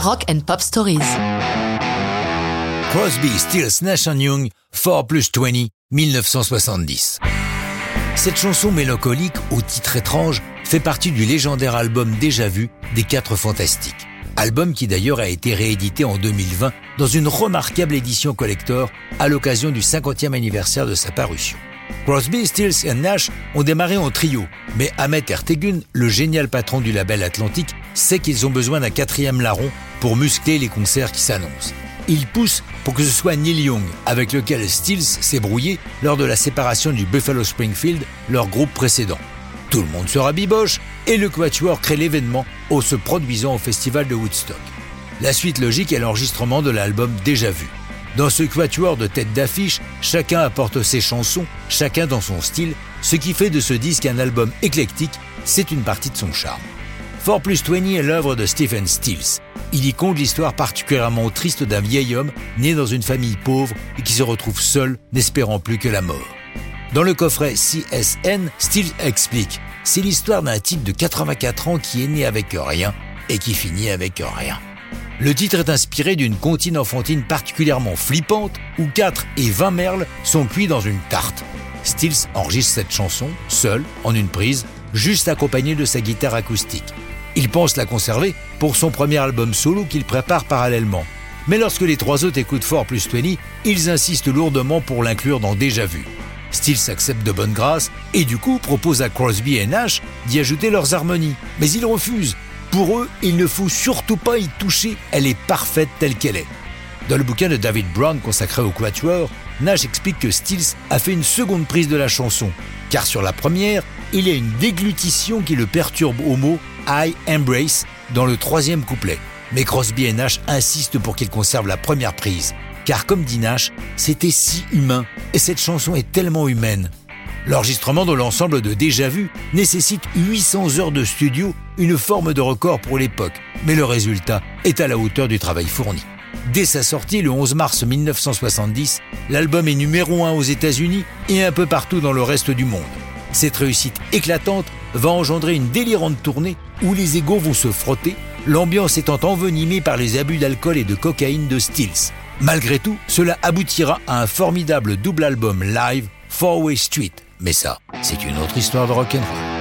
Rock and Pop Stories. Crosby, Stills, Nash Young, 4 plus 20, 1970. Cette chanson mélancolique au titre étrange fait partie du légendaire album Déjà vu des Quatre Fantastiques. Album qui d'ailleurs a été réédité en 2020 dans une remarquable édition collector à l'occasion du 50e anniversaire de sa parution. Crosby, Stills et Nash ont démarré en trio, mais Ahmet Ertegun, le génial patron du label Atlantique, sait qu'ils ont besoin d'un quatrième larron pour muscler les concerts qui s'annoncent. Il pousse pour que ce soit Neil Young, avec lequel Stills s'est brouillé lors de la séparation du Buffalo Springfield, leur groupe précédent. Tout le monde sera biboche et le Quatuor crée l'événement en se produisant au festival de Woodstock. La suite logique est l'enregistrement de l'album Déjà vu. Dans ce quatuor de têtes d'affiche, chacun apporte ses chansons, chacun dans son style, ce qui fait de ce disque un album éclectique, c'est une partie de son charme. 4 plus 20 est l'œuvre de Stephen Stills. Il y compte l'histoire particulièrement triste d'un vieil homme né dans une famille pauvre et qui se retrouve seul, n'espérant plus que la mort. Dans le coffret CSN, Stills explique C'est l'histoire d'un type de 84 ans qui est né avec rien et qui finit avec rien. Le titre est inspiré d'une comptine enfantine particulièrement flippante où 4 et 20 merles sont cuits dans une tarte. Stills enregistre cette chanson, seul, en une prise, juste accompagné de sa guitare acoustique. Il pense la conserver pour son premier album solo qu'il prépare parallèlement. Mais lorsque les trois autres écoutent fort plus 20, ils insistent lourdement pour l'inclure dans Déjà Vu. Stills accepte de bonne grâce et du coup propose à Crosby et Nash d'y ajouter leurs harmonies. Mais ils refusent pour eux, il ne faut surtout pas y toucher, elle est parfaite telle qu'elle est. Dans le bouquin de David Brown consacré au Quatuor, Nash explique que Stills a fait une seconde prise de la chanson, car sur la première, il y a une déglutition qui le perturbe au mot I embrace dans le troisième couplet. Mais Crosby et Nash insistent pour qu'il conserve la première prise, car comme dit Nash, c'était si humain, et cette chanson est tellement humaine. L'enregistrement de l'ensemble de Déjà Vu nécessite 800 heures de studio, une forme de record pour l'époque, mais le résultat est à la hauteur du travail fourni. Dès sa sortie le 11 mars 1970, l'album est numéro 1 aux États-Unis et un peu partout dans le reste du monde. Cette réussite éclatante va engendrer une délirante tournée où les égaux vont se frotter, l'ambiance étant envenimée par les abus d'alcool et de cocaïne de Stills. Malgré tout, cela aboutira à un formidable double album live, Four Way Street, mais ça, c'est une autre histoire de rock'n'roll.